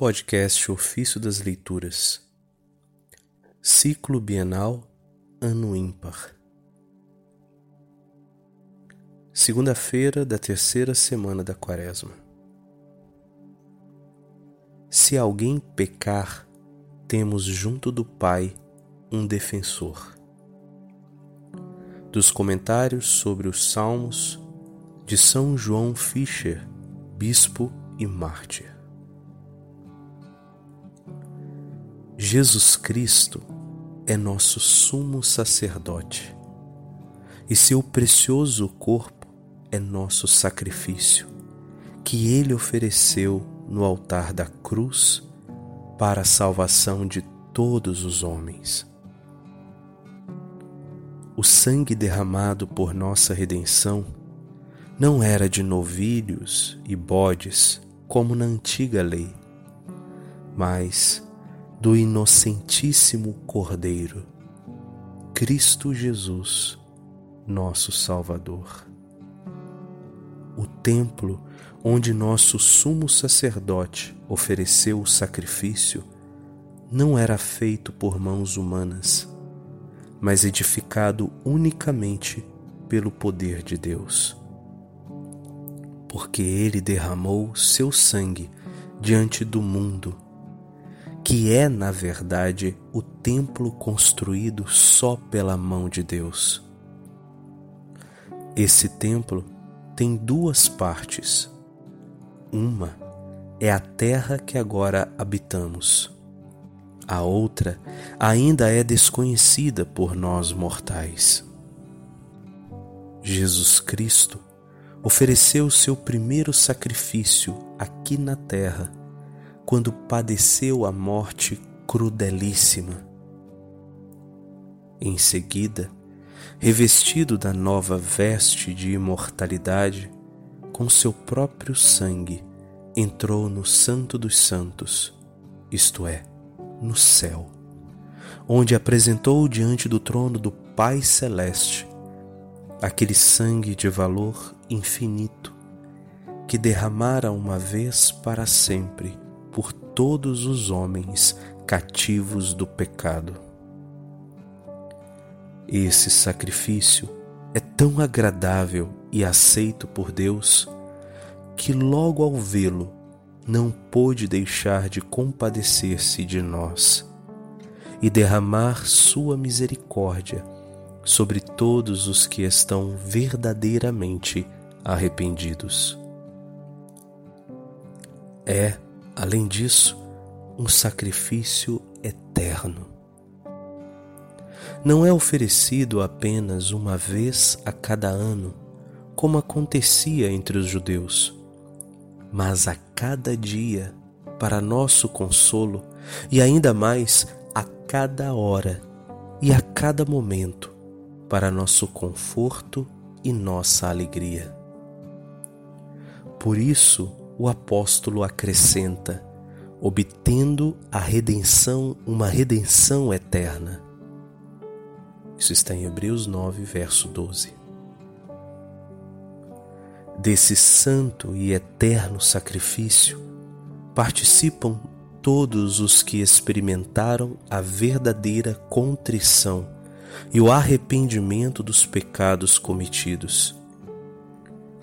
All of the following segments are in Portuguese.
Podcast Ofício das Leituras Ciclo Bienal Ano Ímpar Segunda-feira da terceira semana da Quaresma Se alguém pecar, temos junto do Pai um defensor. Dos comentários sobre os Salmos de São João Fischer, bispo e mártir. Jesus Cristo é nosso sumo sacerdote e seu precioso corpo é nosso sacrifício, que ele ofereceu no altar da cruz para a salvação de todos os homens. O sangue derramado por nossa redenção não era de novilhos e bodes, como na antiga lei, mas do inocentíssimo Cordeiro, Cristo Jesus, nosso Salvador. O templo onde nosso sumo sacerdote ofereceu o sacrifício não era feito por mãos humanas, mas edificado unicamente pelo poder de Deus. Porque ele derramou seu sangue diante do mundo que é, na verdade, o templo construído só pela mão de Deus. Esse templo tem duas partes. Uma é a terra que agora habitamos. A outra ainda é desconhecida por nós mortais. Jesus Cristo ofereceu seu primeiro sacrifício aqui na terra quando padeceu a morte crudelíssima. Em seguida, revestido da nova veste de imortalidade, com seu próprio sangue, entrou no Santo dos Santos, isto é, no céu, onde apresentou diante do trono do Pai Celeste aquele sangue de valor infinito que derramara uma vez para sempre por todos os homens cativos do pecado. Esse sacrifício é tão agradável e aceito por Deus que, logo ao vê-lo, não pôde deixar de compadecer-se de nós e derramar sua misericórdia sobre todos os que estão verdadeiramente arrependidos. É além disso, um sacrifício eterno. Não é oferecido apenas uma vez a cada ano, como acontecia entre os judeus, mas a cada dia, para nosso consolo, e ainda mais a cada hora e a cada momento, para nosso conforto e nossa alegria. Por isso, o apóstolo acrescenta, obtendo a redenção, uma redenção eterna. Isso está em Hebreus 9, verso 12. Desse santo e eterno sacrifício participam todos os que experimentaram a verdadeira contrição e o arrependimento dos pecados cometidos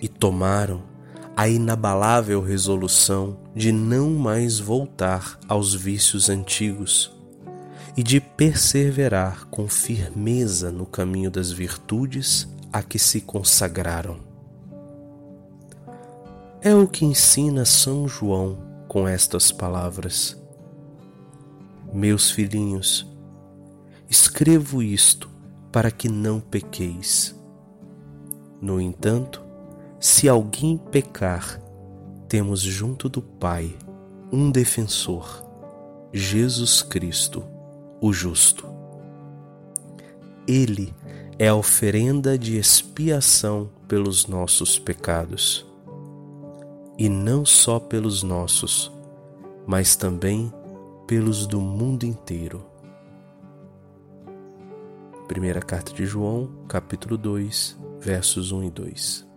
e tomaram a inabalável resolução de não mais voltar aos vícios antigos e de perseverar com firmeza no caminho das virtudes a que se consagraram. É o que ensina São João com estas palavras. Meus filhinhos, escrevo isto para que não pequeis. No entanto, se alguém pecar, temos junto do Pai um defensor, Jesus Cristo, o justo. Ele é a oferenda de expiação pelos nossos pecados. E não só pelos nossos, mas também pelos do mundo inteiro. Primeira carta de João, capítulo 2, versos 1 e 2.